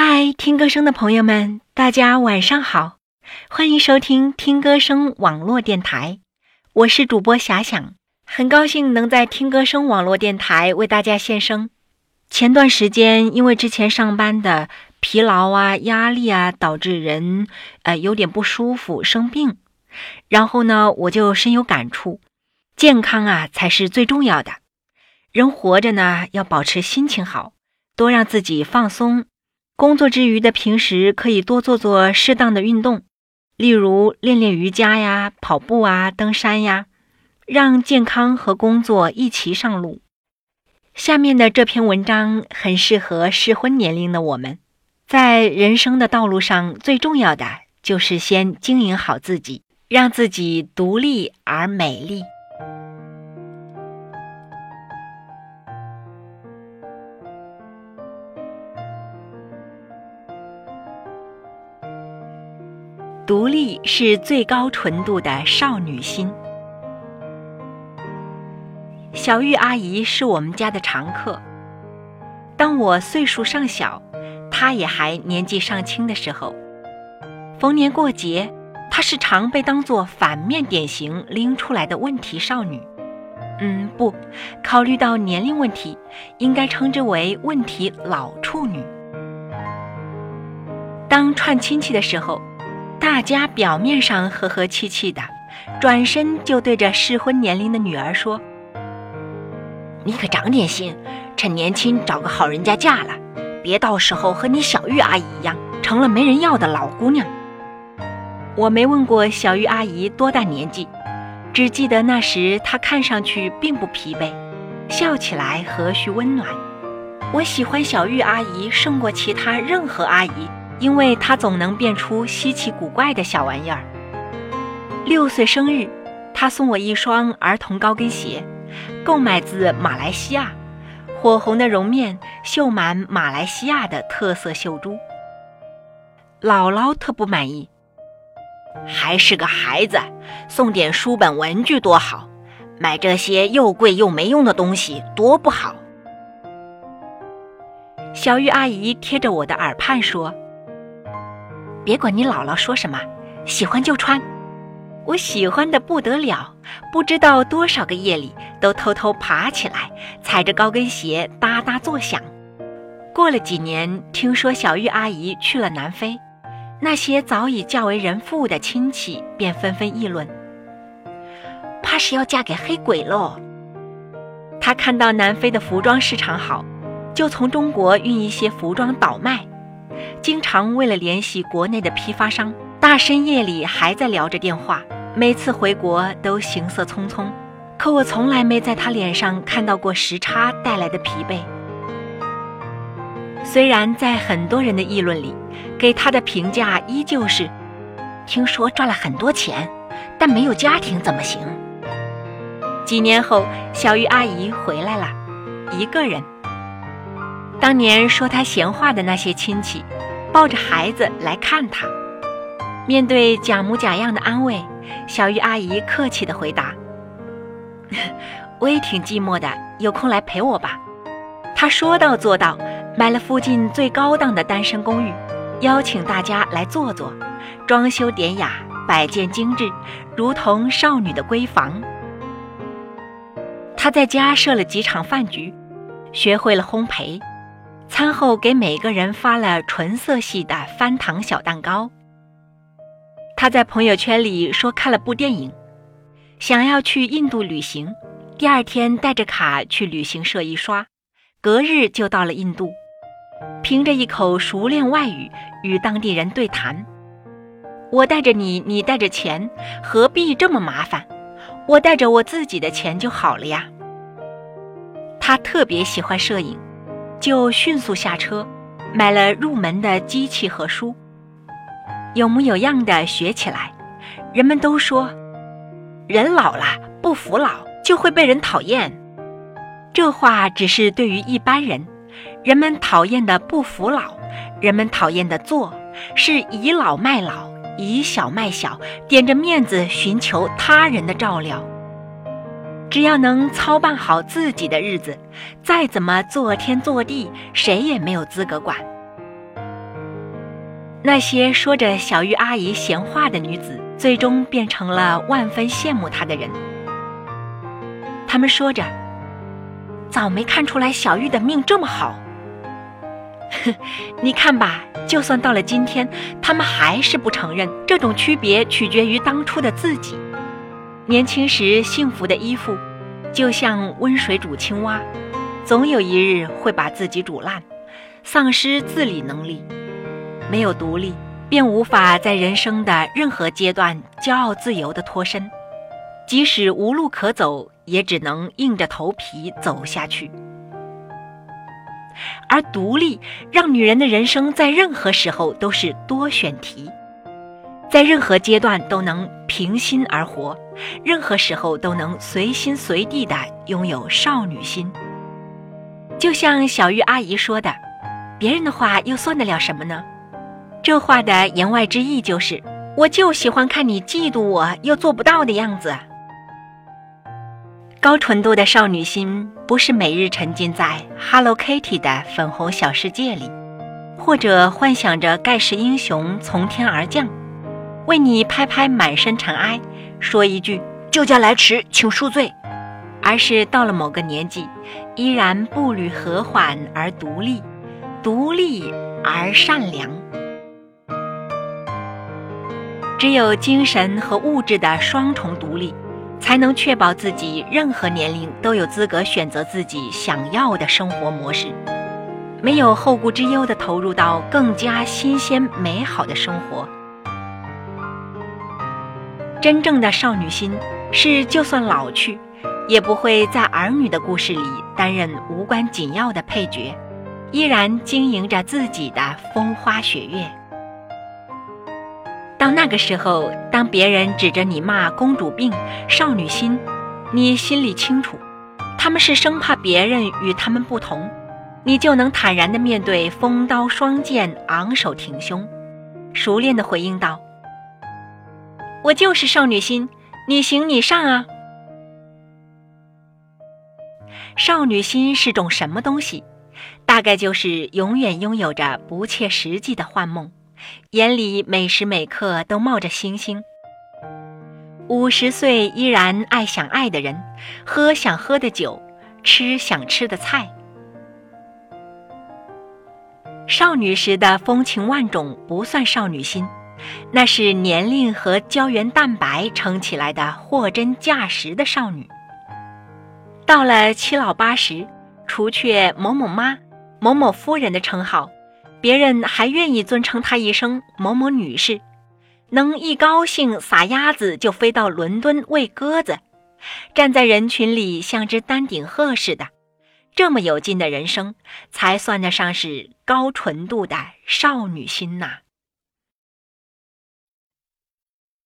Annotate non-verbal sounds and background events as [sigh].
嗨，听歌声的朋友们，大家晚上好，欢迎收听听歌声网络电台，我是主播遐想，很高兴能在听歌声网络电台为大家献声。前段时间，因为之前上班的疲劳啊、压力啊，导致人呃有点不舒服、生病，然后呢，我就深有感触，健康啊才是最重要的。人活着呢，要保持心情好，多让自己放松。工作之余的平时可以多做做适当的运动，例如练练瑜伽呀、跑步啊、登山呀，让健康和工作一齐上路。下面的这篇文章很适合适婚年龄的我们，在人生的道路上，最重要的就是先经营好自己，让自己独立而美丽。独立是最高纯度的少女心。小玉阿姨是我们家的常客。当我岁数尚小，她也还年纪尚轻的时候，逢年过节，她是常被当作反面典型拎出来的问题少女。嗯，不，考虑到年龄问题，应该称之为问题老处女。当串亲戚的时候。大家表面上和和气气的，转身就对着适婚年龄的女儿说：“你可长点心，趁年轻找个好人家嫁了，别到时候和你小玉阿姨一样，成了没人要的老姑娘。”我没问过小玉阿姨多大年纪，只记得那时她看上去并不疲惫，笑起来和煦温暖。我喜欢小玉阿姨胜过其他任何阿姨。因为他总能变出稀奇古怪的小玩意儿。六岁生日，他送我一双儿童高跟鞋，购买自马来西亚，火红的绒面绣满马来西亚的特色绣珠。姥姥特不满意，还是个孩子，送点书本文具多好，买这些又贵又没用的东西多不好。小玉阿姨贴着我的耳畔说。别管你姥姥说什么，喜欢就穿。我喜欢的不得了，不知道多少个夜里都偷偷爬起来，踩着高跟鞋哒哒作响。过了几年，听说小玉阿姨去了南非，那些早已嫁为人妇的亲戚便纷纷议论，怕是要嫁给黑鬼喽。她看到南非的服装市场好，就从中国运一些服装倒卖。经常为了联系国内的批发商，大深夜里还在聊着电话。每次回国都行色匆匆，可我从来没在他脸上看到过时差带来的疲惫。虽然在很多人的议论里，给他的评价依旧是：听说赚了很多钱，但没有家庭怎么行？几年后，小玉阿姨回来了，一个人。当年说他闲话的那些亲戚，抱着孩子来看他。面对假模假样的安慰，小玉阿姨客气地回答：“ [laughs] 我也挺寂寞的，有空来陪我吧。”她说到做到，买了附近最高档的单身公寓，邀请大家来坐坐，装修典雅，摆件精致，如同少女的闺房。她在家设了几场饭局，学会了烘焙。餐后给每个人发了纯色系的翻糖小蛋糕。他在朋友圈里说看了部电影，想要去印度旅行，第二天带着卡去旅行社一刷，隔日就到了印度，凭着一口熟练外语与当地人对谈。我带着你，你带着钱，何必这么麻烦？我带着我自己的钱就好了呀。他特别喜欢摄影。就迅速下车，买了入门的机器和书，有模有样的学起来。人们都说，人老了不服老就会被人讨厌。这话只是对于一般人，人们讨厌的不服老，人们讨厌的做是倚老卖老，以小卖小，点着面子寻求他人的照料。只要能操办好自己的日子，再怎么做天做地，谁也没有资格管。那些说着小玉阿姨闲话的女子，最终变成了万分羡慕她的人。他们说着：“早没看出来小玉的命这么好。[laughs] ”哼你看吧，就算到了今天，他们还是不承认这种区别取决于当初的自己。年轻时幸福的依附，就像温水煮青蛙，总有一日会把自己煮烂，丧失自理能力。没有独立，便无法在人生的任何阶段骄傲自由地脱身。即使无路可走，也只能硬着头皮走下去。而独立让女人的人生在任何时候都是多选题，在任何阶段都能平心而活，任何时候都能随心随地的拥有少女心。就像小玉阿姨说的：“别人的话又算得了什么呢？”这话的言外之意就是，我就喜欢看你嫉妒我又做不到的样子。高纯度的少女心，不是每日沉浸在 Hello Kitty 的粉红小世界里，或者幻想着盖世英雄从天而降，为你拍拍满身尘埃，说一句“救驾来迟，请恕罪”，而是到了某个年纪，依然步履和缓而独立，独立而善良。只有精神和物质的双重独立。才能确保自己任何年龄都有资格选择自己想要的生活模式，没有后顾之忧地投入到更加新鲜美好的生活。真正的少女心是，就算老去，也不会在儿女的故事里担任无关紧要的配角，依然经营着自己的风花雪月。到那个时候，当别人指着你骂公主病、少女心，你心里清楚，他们是生怕别人与他们不同，你就能坦然地面对风刀双剑，昂首挺胸，熟练地回应道：“我就是少女心，你行你上啊！”少女心是种什么东西？大概就是永远拥有着不切实际的幻梦。眼里每时每刻都冒着星星。五十岁依然爱想爱的人，喝想喝的酒，吃想吃的菜。少女时的风情万种不算少女心，那是年龄和胶原蛋白撑起来的货真价实的少女。到了七老八十，除却某某妈、某某夫人的称号。别人还愿意尊称她一声某某女士，能一高兴撒丫子就飞到伦敦喂鸽子，站在人群里像只丹顶鹤似的，这么有劲的人生，才算得上是高纯度的少女心呐。